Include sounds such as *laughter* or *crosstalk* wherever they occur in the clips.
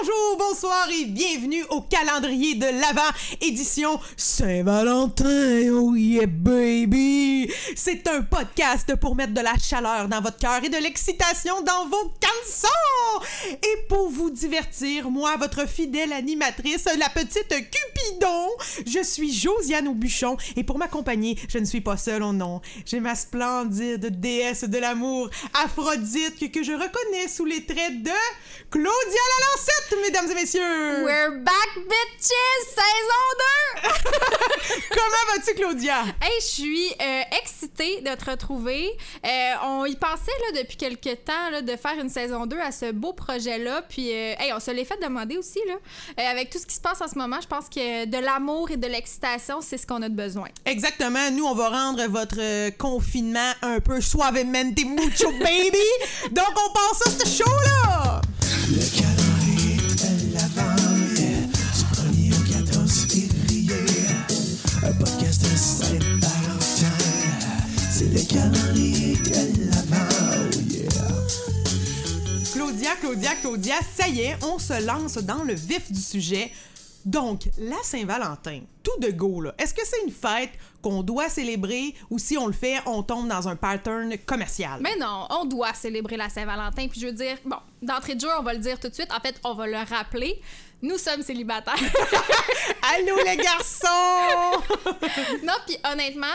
Bonjour, bonsoir et bienvenue au calendrier de l'Avent, édition Saint-Valentin. Oh yeah, baby! C'est un podcast pour mettre de la chaleur dans votre cœur et de l'excitation dans vos caleçons! Et pour vous divertir, moi, votre fidèle animatrice, la petite Cupidon, je suis Josiane Aubuchon et pour m'accompagner, je ne suis pas seule, oh non. J'ai ma splendide déesse de l'amour, Aphrodite, que je reconnais sous les traits de Claudia Lalancette, mesdames et messieurs! We're back, bitches! Saison 2! *laughs* Comment vas-tu, Claudia? hey, je suis euh, excitée de te retrouver. Euh, on y pensait là, depuis quelques temps là, de faire une saison 2 à ce beau projet-là. Puis, euh, hey, on se l'est fait demander aussi. Là. Euh, avec tout ce qui se passe en ce moment, je pense que de l'amour et de l'excitation, c'est ce qu'on a de besoin. Exactement. Nous, on va rendre votre euh, confinement un peu suavemente mucho, baby! *laughs* Donc, on passe à ce show-là! Le calendrier de l'Avent, oh yeah. Claudia, Claudia, Claudia, ça y est, on se lance dans le vif du sujet. Donc, la Saint-Valentin, tout de go, là, est-ce que c'est une fête qu'on doit célébrer ou si on le fait, on tombe dans un pattern commercial? Mais non, on doit célébrer la Saint-Valentin. Puis je veux dire, bon, d'entrée de jeu, on va le dire tout de suite. En fait, on va le rappeler. Nous sommes célibataires. *laughs* Allô, les garçons! *laughs* non, puis honnêtement,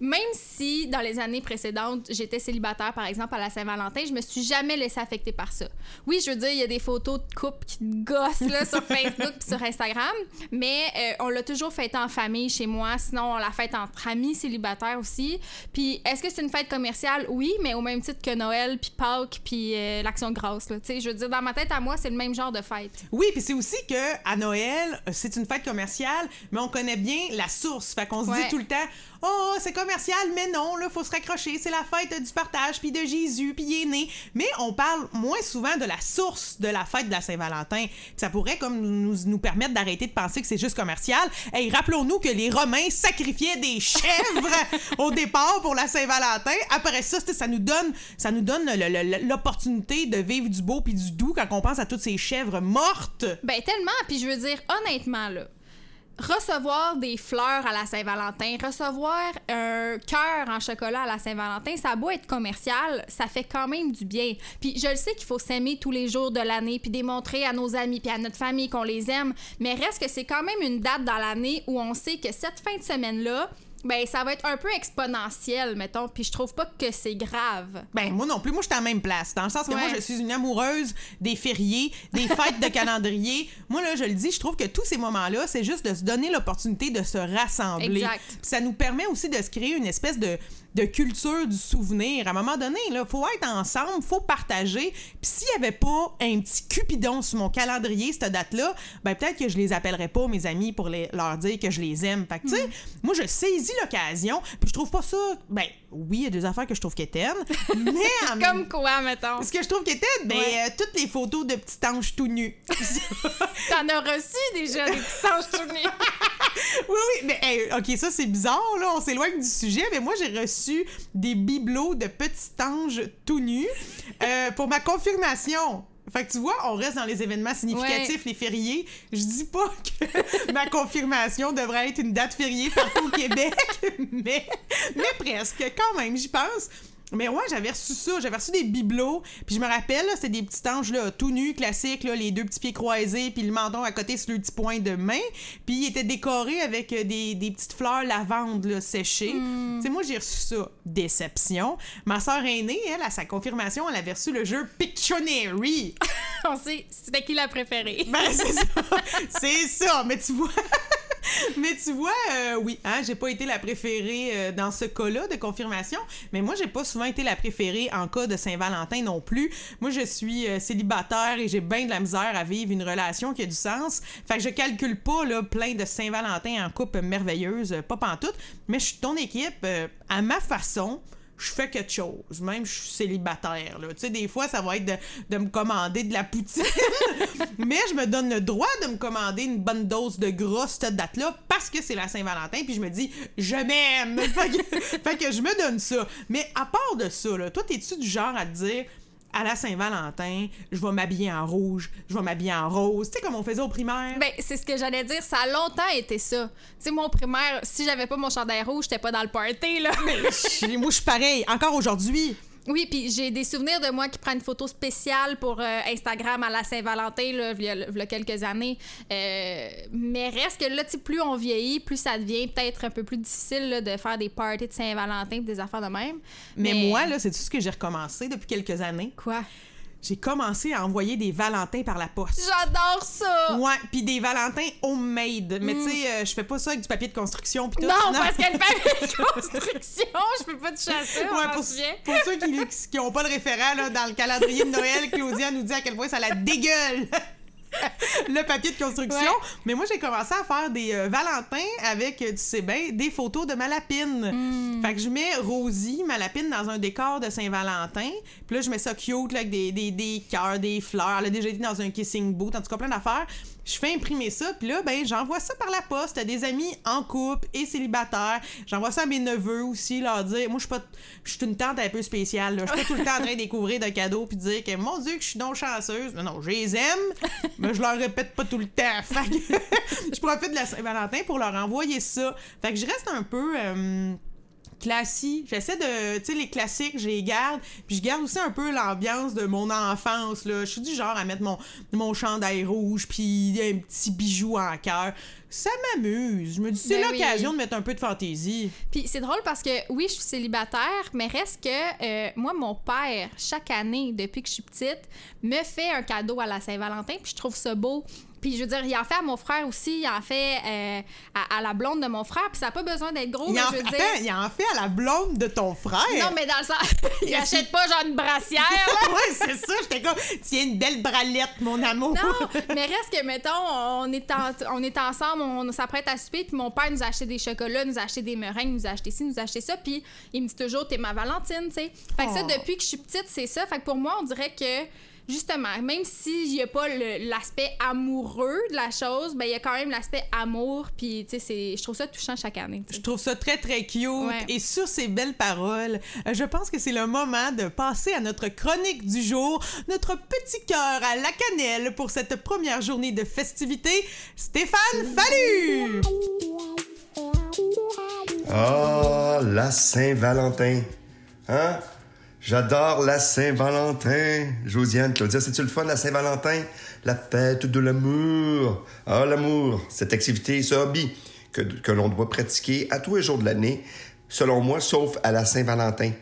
même si dans les années précédentes, j'étais célibataire, par exemple, à la Saint-Valentin, je me suis jamais laissée affecter par ça. Oui, je veux dire, il y a des photos de couples qui te gossent là, sur *laughs* Facebook puis sur Instagram, mais euh, on l'a toujours fêté en famille chez moi. Sinon, on l'a fête entre amis célibataires aussi. Puis, est-ce que c'est une fête commerciale? Oui, mais au même titre que Noël, puis Pâques, puis euh, l'Action grâce. Là, je veux dire, dans ma tête, à moi, c'est le même genre de fête. Oui, puis c'est aussi que à Noël, euh, c'est une fête commerciale, mais on connaît bien la source. Fait qu'on se dit tout le temps, oh, c'est commercial, mais non, là, faut se raccrocher, c'est la fête du partage, puis de Jésus, puis il est né. Mais on parle moins souvent de la source de la fête de la Saint-Valentin. Ça pourrait comme nous, nous permettre d'arrêter de penser que c'est juste commercial. Et rappelons-nous que les Romains sacrifiaient des chèvres *laughs* au départ pour la Saint-Valentin. Après ça, ça nous donne, ça nous donne l'opportunité de vivre du beau puis du doux quand on pense à toutes ces chèvres mortes. Ben tellement, puis je veux dire honnêtement là, recevoir des fleurs à la Saint-Valentin, recevoir un cœur en chocolat à la Saint-Valentin, ça a beau être commercial, ça fait quand même du bien. Puis je le sais qu'il faut s'aimer tous les jours de l'année puis démontrer à nos amis puis à notre famille qu'on les aime, mais reste que c'est quand même une date dans l'année où on sait que cette fin de semaine là ben, ça va être un peu exponentiel, mettons, puis je trouve pas que c'est grave. Ben, moi non plus. Moi, je suis à la même place. Dans le sens que moi, je suis une amoureuse des fériés, des fêtes de calendrier. *laughs* Moi, là, je le dis, je trouve que tous ces moments-là, c'est juste de se donner l'opportunité de se rassembler. Exact. Ça nous permet aussi de se créer une espèce de, de culture du souvenir. À un moment donné, il faut être ensemble, faut partager. Puis s'il n'y avait pas un petit cupidon sur mon calendrier, cette date-là, ben peut-être que je les appellerais pas, mes amis, pour les- leur dire que je les aime. Fait que, tu sais, Mm. moi, je saisis l'occasion, puis je trouve pas ça... Ben, oui, il y a des affaires que je trouve quétaines, *laughs* mais en Comme quoi, mettons? ce que je trouve qu'était, ben, Ouais. euh, toutes les photos de petits anges tout nus. *laughs* T'en as reçu déjà des petits anges tout nus. *laughs* oui, oui, mais hey, OK, ça, c'est bizarre, là, on s'éloigne du sujet, mais moi, j'ai reçu des bibelots de petits anges tout nus euh, pour ma confirmation. Fait que tu vois, on reste dans les événements significatifs, les fériés. Je dis pas *laughs* que ma confirmation devrait être une date fériée partout au Québec, *laughs* mais, mais presque, quand même, j'y pense. Mais ouais, j'avais reçu ça, j'avais reçu des bibelots, puis je me rappelle, c'était des petits anges là, tout nus, classiques, là, les deux petits pieds croisés, puis le menton à côté sur le petit point de main, puis ils étaient décorés avec euh, des, des petites fleurs lavande là, séchées. Tu sais, moi, j'ai reçu ça. Déception. Ma soeur aînée, elle, à sa confirmation, elle avait reçu le jeu Pictionary. *laughs* On sait, c'était qui la préférée? Ben, c'est ça. *laughs* c'est ça. Mais tu vois. *laughs* Mais tu vois, euh, oui, hein, j'ai pas été la préférée euh, dans ce cas-là de confirmation, mais moi, j'ai pas souvent été la préférée en cas de Saint-Valentin non plus. Moi, je suis euh, célibataire et j'ai bien de la misère à vivre une relation qui a du sens. Fait que je calcule pas là, plein de Saint-Valentin en couple merveilleuse, pas pantoute, mais je suis ton équipe à ma façon je fais quelque chose. Même je suis célibataire. Là. Tu sais, des fois, ça va être de, me commander de la poutine. *laughs* Mais je me donne le droit de me commander une bonne dose de gras cette date-là parce que c'est la Saint-Valentin. Puis je me dis, je m'aime. *laughs* fait, que, fait que je me donne ça. Mais à part de ça, là, toi, es-tu du genre à te dire, à la Saint-Valentin, je vais m'habiller en rouge, je vais m'habiller en rose, tu sais, comme on faisait au primaire. Ben, c'est ce que j'allais dire. Ça a longtemps été ça. Tu sais, moi, au primaire, si j'avais pas mon chandail rouge, j'étais pas dans le party, là. Je- Moi, je suis pareil, encore aujourd'hui. Oui, puis j'ai des souvenirs de moi qui prend une photo spéciale pour euh, Instagram à la Saint-Valentin, là, il y a, il y a quelques années. Euh, mais reste que là, tu sais, plus on vieillit, plus ça devient peut-être un peu plus difficile là, de faire des parties de Saint-Valentin des affaires de même. Mais, moi, là, c'est tout ce que j'ai recommencé depuis quelques années. Quoi? J'ai commencé à envoyer des Valentins par la poste. J'adore ça! Ouais, puis des Valentins homemade. Mais tu sais, euh, je fais pas ça avec du papier de construction puis tout. Non, parce que le papier de *laughs* construction, je peux pas ça, on Ouais, pour, pour ceux qui n'ont pas le référent, là, dans le calendrier de Noël, Claudia nous dit à quel point ça la dégueule. *laughs* le papier de construction. Ouais. Mais moi, j'ai commencé à faire des euh, Valentins avec, euh, tu sais bien, des photos de ma lapine. Hmm. Fait que je mets Rosie, ma lapine, dans un décor de Saint-Valentin. Puis là, je mets ça cute, là, avec des, des, des cœurs, des fleurs. Elle a déjà été dans un kissing booth, en tout cas, plein d'affaires. Je fais imprimer ça, puis là, ben, j'envoie ça par la poste à des amis en couple et célibataires. J'envoie ça à mes neveux aussi, leur dire. Moi, je suis pas. Je une tante un peu spéciale, là. Je suis pas tout le temps en train de découvrir de cadeaux puis dire que, mon Dieu, que je suis donc chanceuse. Non, non, je les aime, mais je leur répète pas tout le temps. Fait que *laughs* je profite de la Saint-Valentin pour leur envoyer ça. Fait que je reste un peu. euh, classique. J'essaie de, tu sais, les classiques, je les garde. Puis je garde aussi un peu l'ambiance de mon enfance, là. Je suis du genre à mettre mon, mon chandail rouge, puis un petit bijou en cœur. Ça m'amuse. Je me dis, c'est Ben l'occasion oui. de mettre un peu de fantaisie. Puis c'est drôle parce que oui, je suis célibataire, mais reste que euh, moi, mon père, chaque année, depuis que je suis petite, me fait un cadeau à la Saint-Valentin, puis je trouve ça beau. Puis je veux dire, il en fait à mon frère aussi, il en fait euh, à, à la blonde de mon frère, puis ça n'a pas besoin d'être gros, Il mais en, je veux fait, dire... attends, il en fait à la blonde de ton frère. Non, mais dans le sens, *laughs* il achète pas genre une brassière, *laughs* ouais, c'est ça. J'étais comme, tiens, une belle bralette, mon amour. Non, *laughs* mais reste que, mettons, on est, en- on est ensemble, on s'apprête à souper, puis mon père nous a acheté des chocolats, nous a acheté des meringues, nous a acheté ci, nous a acheté ça, puis il me dit toujours, t'es ma Valentine, tu sais. Fait que ça, Oh. depuis que je suis petite, c'est ça. Fait que pour moi, on dirait que, justement, même s'il n'y a pas l'aspect amoureux de la chose, ben il y a quand même l'aspect amour, puis tu sais, c'est- je trouve ça touchant chaque année. Je trouve ça très, très cute. Ouais. Et sur ces belles paroles, euh, je pense que c'est le moment de passer à notre chronique du jour, notre petit cœur à la cannelle pour cette première journée de festivité. Stéphane Fallu! Ah, la Saint-Valentin. Hein? J'adore la Saint-Valentin. Josiane, Claudia, c'est-tu le fun, la Saint-Valentin? La fête de l'amour. Ah, l'amour. Cette activité, ce hobby que, que l'on doit pratiquer à tous les jours de l'année, selon moi, sauf à la Saint-Valentin.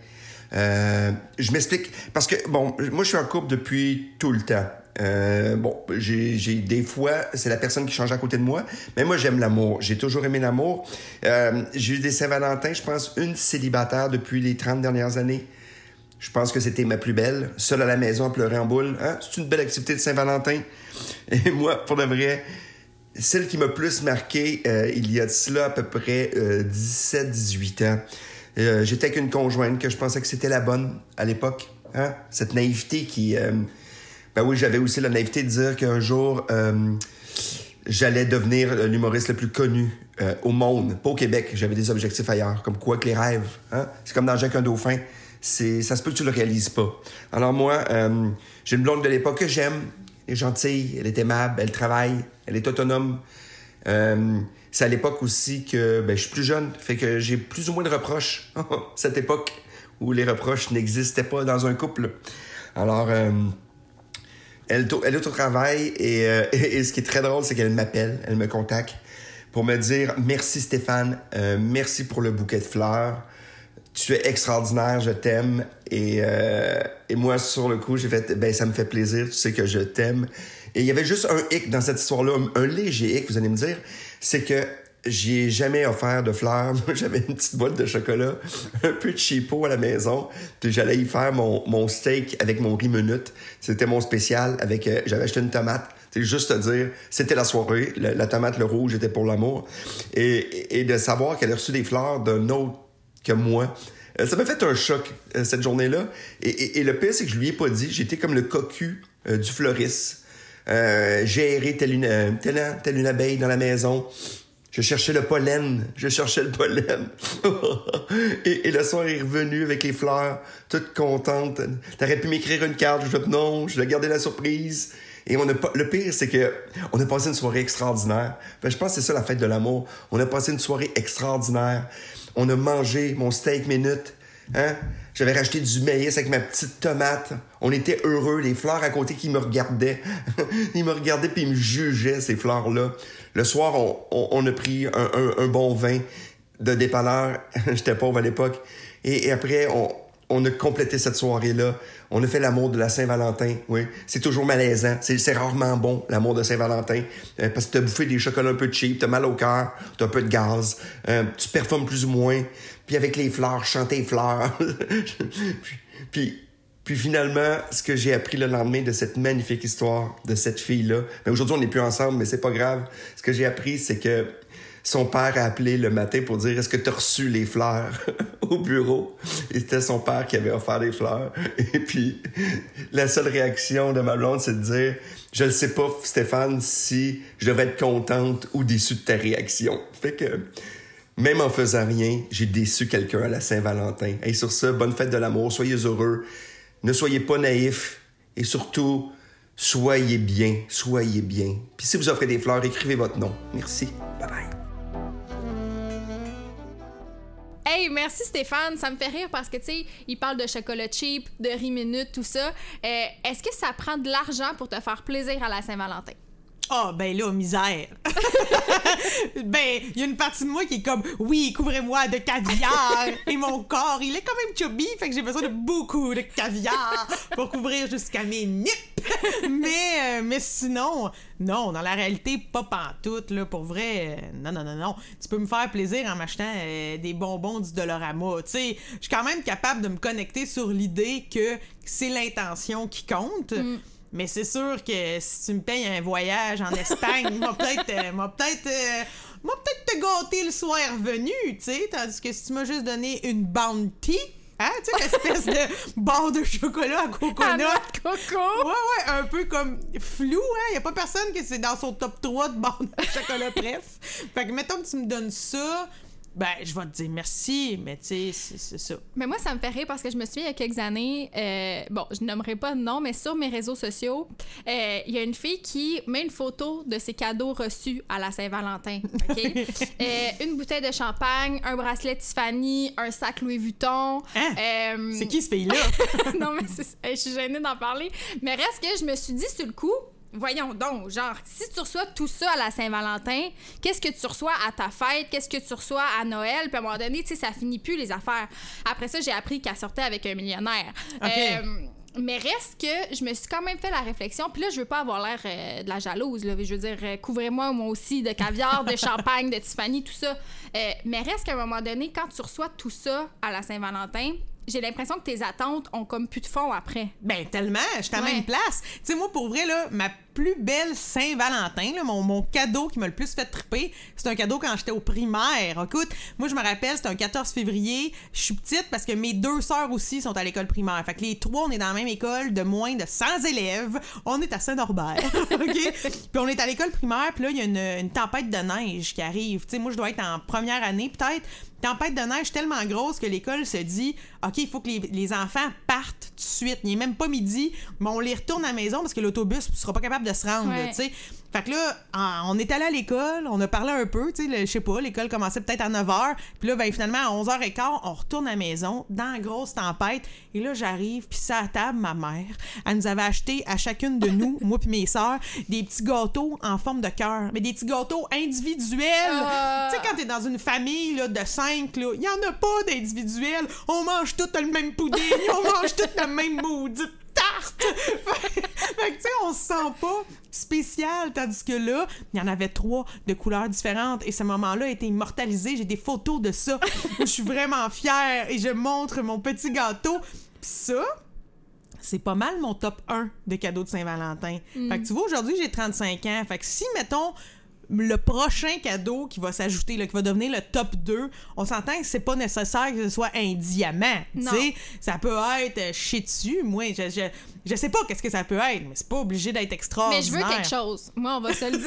Euh, je m'explique. Parce que, bon, moi, je suis en couple depuis tout le temps. Euh, bon, j'ai des fois, c'est la personne qui change à côté de moi, mais moi, j'aime l'amour. J'ai toujours aimé l'amour. Euh, j'ai eu des Saint-Valentin, je pense, une célibataire depuis les 30 dernières années. Je pense que c'était ma plus belle. Seule à la maison pleurer en boule. Hein? C'est une belle activité de Saint-Valentin. *laughs* Et moi, pour de vrai, celle qui m'a plus marqué, euh, il y a cela à peu près 17-18 ans. Euh, J'étais avec une conjointe que je pensais que c'était la bonne à l'époque. Hein? Cette naïveté qui... euh, ben oui, j'avais aussi la naïveté de dire qu'un jour, euh, j'allais devenir l'humoriste le plus connu euh, au monde, pas au Québec. J'avais des objectifs ailleurs, comme quoi que les rêves. Hein? C'est comme dans Jacques un dauphin. Ça se peut que tu le réalises pas. Alors moi, euh, j'ai une blonde de l'époque que j'aime. Elle est gentille, elle est aimable, elle travaille, elle est autonome. Euh, c'est à l'époque aussi que ben, je suis plus jeune, fait que j'ai plus ou moins de reproches. *laughs* Cette époque où les reproches n'existaient pas dans un couple. Alors, euh, elle, est au travail *laughs* et, ce qui est très drôle, c'est qu'elle m'appelle, elle me contacte pour me dire merci Stéphane, merci pour le bouquet de fleurs. Tu es extraordinaire, je t'aime. Et, euh, et moi, sur le coup, j'ai fait ben ça me fait plaisir, tu sais que je t'aime. Et il y avait juste un hic dans cette histoire-là, un, léger hic, vous allez me dire, c'est que j'y ai jamais offert de fleurs. *laughs* J'avais une petite boîte de chocolat, un peu de cheapo à la maison. Puis j'allais y faire mon, mon steak avec mon riz minute. C'était mon spécial avec... euh, j'avais acheté une tomate. C'est juste à dire, c'était la soirée. La, la tomate, le rouge, était pour l'amour. Et, et de savoir qu'elle a reçu des fleurs d'un autre moi, euh, ça m'a fait un choc, euh, cette journée-là. Et, le pire, c'est que je lui ai pas dit. J'étais comme le cocu euh, du fleuriste. Géré telle une, telle, telle une abeille dans la maison. Je cherchais le pollen. Je cherchais le pollen. *laughs* et, et le soir est revenu avec les fleurs, toute contente. T'aurais pu m'écrire une carte. Je non, je vais garder la surprise. Et on a le pire, c'est que on a passé une soirée extraordinaire. Fait, je pense que c'est ça la fête de l'amour. On a passé une soirée extraordinaire. On a mangé mon steak minute. Hein? J'avais racheté du maïs avec ma petite tomate. On était heureux. Les fleurs à côté qui me regardaient. *laughs* ils me regardaient puis ils me jugeaient, ces fleurs-là. Le soir, on, a pris un, bon vin de dépanneur. *laughs* J'étais pauvre à l'époque. Et, après, on, on a complété cette soirée-là. On a fait l'amour de la Saint-Valentin, oui. C'est toujours malaisant. C'est, rarement bon, l'amour de Saint-Valentin. euh, parce que t'as bouffé des chocolats un peu cheap, t'as mal au cœur, t'as un peu de gaz, euh, tu performes plus ou moins. Puis avec les fleurs, chanter fleurs. *laughs* puis, finalement, ce que j'ai appris le lendemain de cette magnifique histoire de cette fille-là, mais aujourd'hui on n'est plus ensemble, mais c'est pas grave. Ce que j'ai appris, c'est que son père a appelé le matin pour dire est-ce que tu as reçu les fleurs *laughs* au bureau? C'était son père qui avait offert les fleurs. Et puis la seule réaction de ma blonde c'est de dire je ne sais pas Stéphane si je devrais être contente ou déçue de ta réaction. Fait que même en faisant rien j'ai déçu quelqu'un à la Saint-Valentin. Et sur ce bonne fête de l'amour soyez heureux. Ne soyez pas naïfs. Et surtout soyez bien soyez bien. Puis si vous offrez des fleurs écrivez votre nom. Merci. Bye bye Hey, merci Stéphane. Ça me fait rire parce que, tu sais, il parle de chocolat cheap, de riz minute, tout ça. Euh, Est-ce que ça prend de l'argent pour te faire plaisir à la Saint-Valentin? Ah, ben là, misère. *laughs* ben, il y a une partie de moi qui est comme, oui, couvrez-moi de caviar. *laughs* Et mon corps, il est quand même chubby, fait que j'ai besoin de beaucoup de caviar pour couvrir jusqu'à mes nippes. *laughs* mais, euh, mais sinon, non, dans la réalité, pas pantoute, là, pour vrai. euh, non, non, non, non. Tu peux me faire plaisir en m'achetant euh, des bonbons du Dolorama. Tu sais, je suis quand même capable de me connecter sur l'idée que c'est l'intention qui compte. Mais c'est sûr que si tu me payes un voyage en Espagne, m'a peut-être euh, peut-être euh, m'a peut-être te gâter le soir venu, tu sais, tandis que si tu m'as juste donné une bounty, hein, tu sais l'espèce de *laughs* barre de chocolat à coconut. coco! Ouais, ouais, un peu comme flou, hein. Y a pas personne que c'est dans son top 3 de barres de chocolat, bref. Fait que, mettons que tu me donnes ça, ben, je vais te dire merci, mais tu sais, c'est c'est ça. Mais moi, ça me fait rire parce que je me souviens il y a quelques années, euh, bon, je nommerai pas de nom, mais sur mes réseaux sociaux, euh, il y a une fille qui met une photo de ses cadeaux reçus à la Saint-Valentin. OK? *laughs* Euh, une bouteille de champagne, un bracelet Tiffany, un sac Louis Vuitton. Hein? C'est qui ce fille-là? *laughs* non, mais je suis gênée d'en parler. Mais reste que je me suis dit sur le coup, voyons donc, genre, si tu reçois tout ça à la Saint-Valentin, qu'est-ce que tu reçois à ta fête? Qu'est-ce que tu reçois à Noël? Puis à un moment donné, tu sais, ça finit plus les affaires. Après ça, j'ai appris qu'elle sortait avec un millionnaire. Euh, mais reste que je me suis quand même fait la réflexion. Puis là, je veux pas avoir l'air euh, de la jalouse. Là. Je veux dire, euh, couvrez-moi moi aussi de caviar, de champagne, de Tiffany, tout ça. Euh, mais reste qu'à un moment donné, quand tu reçois tout ça à la Saint-Valentin, j'ai l'impression que tes attentes ont comme plus de fond après. Ben, tellement, je suis à la Ouais. même place. Tu sais, moi, pour vrai, là, ma plus belle Saint-Valentin, mon, mon cadeau qui m'a le plus fait triper, c'est un cadeau quand j'étais au primaire. Écoute, moi, je me rappelle, c'était un 14 février. Je suis petite parce que mes deux sœurs aussi sont à l'école primaire. Fait que les trois, on est dans la même école de moins de 100 élèves. On est à Saint-Norbert. *laughs* OK? Puis on est à l'école primaire, puis là, il y a une, une tempête de neige qui arrive. Tu sais, moi, je dois être en première année, peut-être tempête de neige tellement grosse que l'école se dit OK, il faut que les, les enfants partent tout de suite. Il n'est même pas midi, mais on les retourne à la maison parce que l'autobus ne sera pas capable de se rendre. Ouais. Fait que là, on est allé à l'école, on a parlé un peu, tu sais, le- je sais pas, l'école commençait peut-être à 9h, puis là, ben, finalement, à 11h15, on retourne à la maison, dans la grosse tempête, et là, j'arrive, puis ça à table, ma mère, elle nous avait acheté à chacune de nous, *laughs* moi puis mes sœurs, des petits gâteaux en forme de cœur, mais des petits gâteaux individuels. Ah. Tu sais, quand t'es dans une famille là, de cinq, là, il y en a pas d'individuels. On mange tout le même pudding, on mange tout la même maudite *laughs* fait que, tu sais, on se sent pas spécial, tandis que là, il y en avait trois de couleurs différentes et ce moment-là a été immortalisé. J'ai des photos de ça. Je suis vraiment fière et je montre mon petit gâteau. Puis ça, c'est pas mal mon top 1 de cadeaux de Saint-Valentin. Fait que tu vois, aujourd'hui, j'ai 35 ans. Fait que si, mettons, le prochain cadeau qui va s'ajouter, qui va devenir le top 2, on s'entend que c'est pas nécessaire que ce soit un diamant. Sais, ça peut être euh, chier dessus. Moi, je, je, je sais pas qu'est-ce que ça peut être, mais c'est pas obligé d'être Mais extraordinaire. je veux quelque chose. Moi, on va se le dire.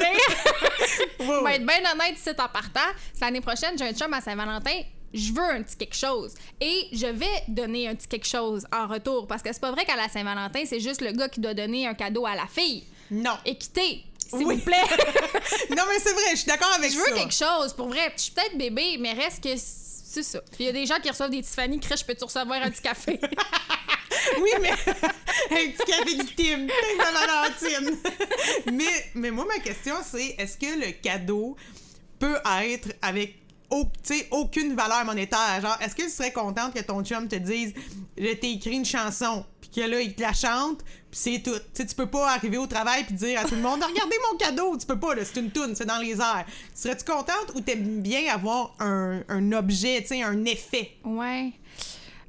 *laughs* Vais ouais. être bien honnête ici en partant. C'est L'année prochaine, j'ai un chum à Saint-Valentin. Je veux un petit quelque chose. Et je vais donner un petit quelque chose en retour. Parce que c'est pas vrai qu'à la Saint-Valentin, c'est juste le gars qui doit donner un cadeau à la fille. Non. Équité, s'il Oui. vous plaît. *laughs* non, mais c'est vrai, je suis d'accord avec je ça. veux quelque chose. Pour vrai, je suis peut-être bébé, mais reste que c'est ça. Il y a des gens qui reçoivent des Tiffany. Crèche, peux-tu recevoir un petit café? *laughs* Oui, mais *laughs* un petit café de Valentine. mais, mais moi, ma question, c'est est-ce que le cadeau peut être avec au- aucune valeur monétaire? Genre, est-ce que tu serais contente que ton chum te dise Je t'ai écrit une chanson, puis que là, il te la chante, puis c'est tout. Tu sais, tu peux pas arriver au travail puis dire à tout le monde *laughs* Regardez mon cadeau! Tu peux pas, là, c'est une toune, c'est dans les airs. Serais-tu contente ou t'aimes bien avoir un, un objet, tu un effet? Ouais.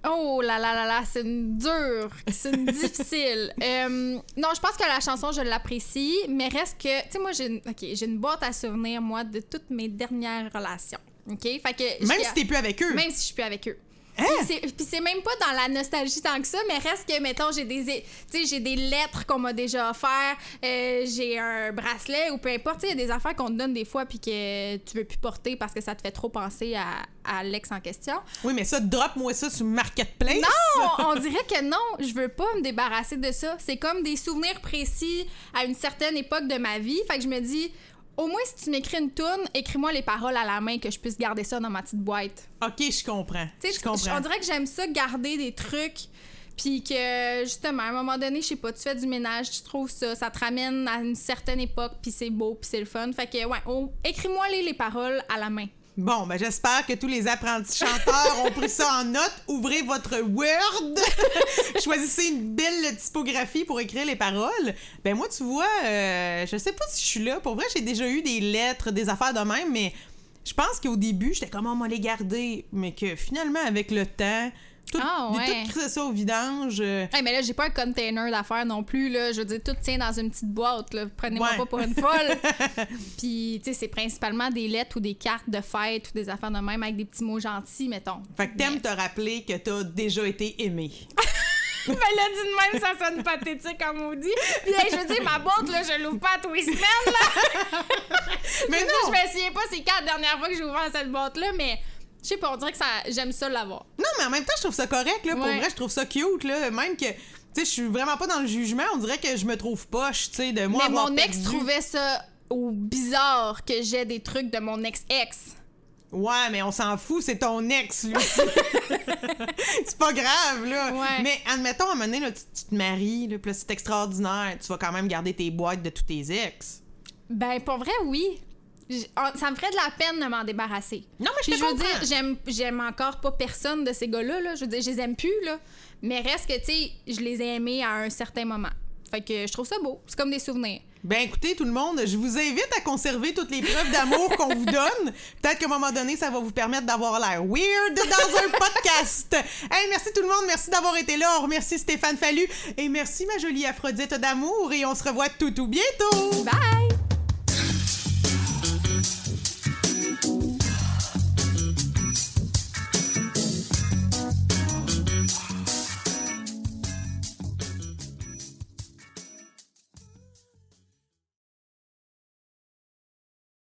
Oh là là là là, c'est une dure, c'est une *laughs* difficile. Euh, non, je pense que la chanson, je l'apprécie, mais reste que, tu sais, moi, j'ai une, j'ai une boîte à souvenirs, moi, de toutes mes dernières relations. OK? Fait que. Même si t'es plus avec eux. Même si je suis plus avec eux. Hein? Puis c'est- même pas dans la nostalgie tant que ça, mais reste que, mettons, j'ai des, j'ai des lettres qu'on m'a déjà offert, euh, j'ai un bracelet ou peu importe. Tu sais, Il y a des affaires qu'on te donne des fois puis que tu veux plus porter parce que ça te fait trop penser à, à l'ex en question. Oui, mais ça, drop-moi ça sur Marketplace. Non, *laughs* on dirait que non, je veux pas me débarrasser de ça. C'est comme des souvenirs précis à une certaine époque de ma vie. Fait que je me dis, au moins si tu m'écris une toune, écris-moi les paroles à la main que je puisse garder ça dans ma petite boîte. Ok, je comprends. Tu sais, Je comprends. on dirait que j'aime ça garder des trucs. Puis que, justement, à un moment donné, je sais pas, tu fais du ménage, tu trouves ça, ça te ramène à une certaine époque, puis c'est beau, puis c'est le fun. Fait que, ouais, oh, écris-moi les, les paroles à la main. Bon, ben j'espère que tous les apprentis chanteurs ont pris ça en note. Ouvrez votre Word. *laughs* Choisissez une belle typographie pour écrire les paroles. Ben moi, tu vois, euh, je sais pas si je suis là. Pour vrai, j'ai déjà eu des lettres, des affaires de même, mais je pense qu'au début, j'étais comme, on va les garder. Mais que finalement, avec le temps, tout, Ah, ouais. tout ça au vidange. euh, Hey, mais là, j'ai pas un container d'affaires non plus, là. Je veux dire, tout tient dans une petite boîte, là. Prenez-moi Ouais. pas pour une folle. *laughs* Puis, tu sais, c'est principalement des lettres ou des cartes de fête ou des affaires de même avec des petits mots gentils, mettons. Fait que t'aimes te rappeler que t'as déjà été aimé. Mais *laughs* là, dit de même, ça sonne pathétique en maudit. Puis, hey, je veux dire, ma boîte, là, je l'ouvre pas à tous les semaines, là. *laughs* Mais non! je me souviens pas c'est quand la dernière fois que j'ai ouvert cette boîte-là, mais je sais pas, on dirait que ça, j'aime ça l'avoir. Non, mais en même temps, je trouve ça correct, là. Pour Ouais. vrai, je trouve ça cute, là. Même que, tu sais, je suis vraiment pas dans le jugement. On dirait que je me trouve poche, tu sais, de moi mais avoir mon ex perdu. trouvait ça ou bizarre que j'ai des trucs de mon ex-ex. Ouais, mais on s'en fout, c'est ton ex, lui. *laughs* c'est pas grave, là. Ouais. Mais admettons, à un moment donné, là, tu, tu te maries, là, puis là, c'est extraordinaire. Tu vas quand même garder tes boîtes de tous tes ex. Ben, pour vrai, oui. Ah, Ça me ferait de la peine de m'en débarrasser. Non, mais je te je veux comprends. dire, j'aime, j'aime encore pas personne de ces gars-là. Là. Je veux dire, je les aime plus, là. Mais reste que, tu sais, je les ai aimés à un certain moment. Fait que je trouve ça beau. C'est comme des souvenirs. Ben écoutez tout le monde, je vous invite à conserver toutes les preuves d'amour *laughs* qu'on vous donne. Peut-être qu'à un moment donné, ça va vous permettre d'avoir l'air weird dans un podcast. Hey, merci tout le monde, merci d'avoir été là. On remercie Stéphane Fallu et merci ma jolie Aphrodite d'amour et on se revoit tout tout bientôt. Bye!